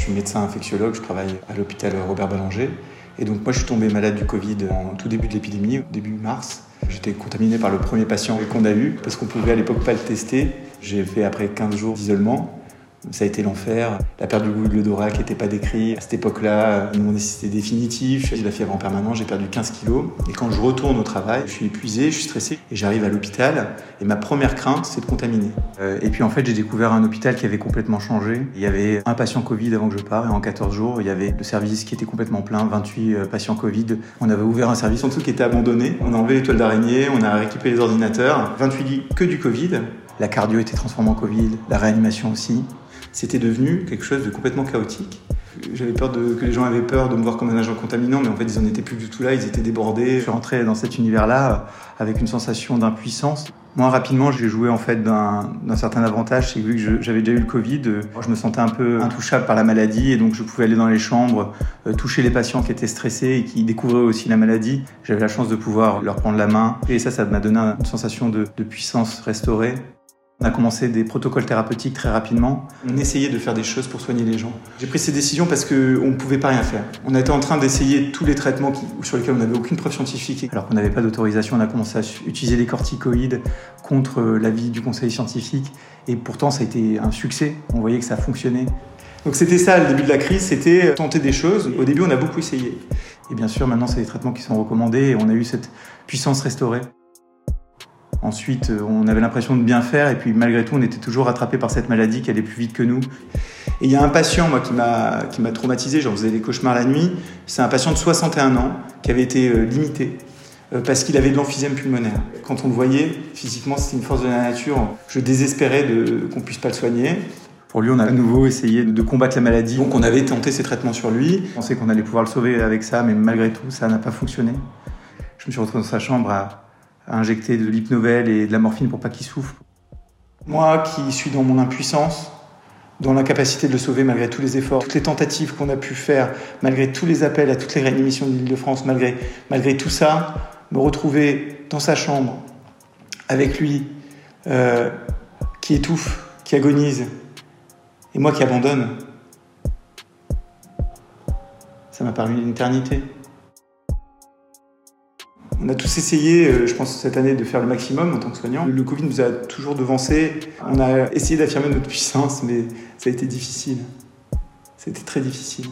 Je suis médecin infectiologue, je travaille à l'hôpital Robert Ballanger. Et donc moi je suis tombé malade du Covid en tout début de l'épidémie, début mars. J'étais contaminé par le premier patient qu'on a eu parce qu'on pouvait à l'époque pas le tester. J'ai fait après 15 jours d'isolement. Ça a été l'enfer. La perte du goût de l'odorat qui n'était pas décrit. À cette époque-là, mon nécessité définitive. J'ai la fièvre en permanence, j'ai perdu 15 kilos. Et quand je retourne au travail, je suis épuisé, je suis stressé. Et j'arrive à l'hôpital. Et ma première crainte, c'est de contaminer. Euh, et puis en fait, j'ai découvert un hôpital qui avait complètement changé. Il y avait un patient Covid avant que je parte. Et en 14 jours, il y avait le service qui était complètement plein, 28 euh, patients Covid. On avait ouvert un service en dessous qui était abandonné. On a enlevé les toiles d'araignée, on a récupéré les ordinateurs. 28 lits que du Covid. La cardio était transformée en Covid, la réanimation aussi c'était devenu quelque chose de complètement chaotique. J'avais peur de, que les gens avaient peur de me voir comme un agent contaminant, mais en fait, ils n'en étaient plus du tout là, ils étaient débordés. Je suis rentré dans cet univers-là avec une sensation d'impuissance. Moi, rapidement, j'ai joué en fait d'un certain avantage, c'est que vu que j'avais déjà eu le Covid, je me sentais un peu intouchable par la maladie et donc je pouvais aller dans les chambres, euh, toucher les patients qui étaient stressés et qui découvraient aussi la maladie. J'avais la chance de pouvoir leur prendre la main et ça, ça m'a donné une sensation de puissance restaurée. On a commencé des protocoles thérapeutiques très rapidement. On essayait de faire des choses pour soigner les gens. J'ai pris ces décisions parce qu'on ne pouvait pas rien faire. On été en train d'essayer tous les traitements sur lesquels on n'avait aucune preuve scientifique. Alors qu'on n'avait pas d'autorisation, on a commencé à utiliser les corticoïdes contre l'avis du conseil scientifique. Et pourtant, ça a été un succès. On voyait que ça fonctionnait. Donc c'était ça le début de la crise, c'était tenter des choses. Au début, on a beaucoup essayé. Et bien sûr, maintenant, c'est des traitements qui sont recommandés et on a eu cette puissance restaurée. Ensuite, euh, on avait l'impression de bien faire et puis malgré tout, on était toujours rattrapé par cette maladie qui allait plus vite que nous. Et il y a un patient, moi, qui m'a, qui m'a traumatisé, j'en faisais des cauchemars la nuit. C'est un patient de 61 ans qui avait été euh, limité euh, parce qu'il avait de l'emphysème pulmonaire. Quand on le voyait, physiquement, c'était une force de la nature. Je désespérais de, qu'on puisse pas le soigner. Pour lui, on a à nouveau essayé de combattre la maladie. Donc on avait tenté ces traitements sur lui. On pensait qu'on allait pouvoir le sauver avec ça, mais malgré tout, ça n'a pas fonctionné. Je me suis retrouvé dans sa chambre à à injecter de l'hypnovel et de la morphine pour pas qu'il souffre. Moi qui suis dans mon impuissance, dans l'incapacité de le sauver malgré tous les efforts, toutes les tentatives qu'on a pu faire, malgré tous les appels à toutes les réanimations de l'Île-de-France, malgré, malgré tout ça, me retrouver dans sa chambre avec lui euh, qui étouffe, qui agonise, et moi qui abandonne, ça m'a paru une éternité. On a tous essayé, euh, je pense, cette année de faire le maximum en tant que soignant. Le Covid nous a toujours devancé. On a essayé d'affirmer notre puissance, mais ça a été difficile. C'était très difficile.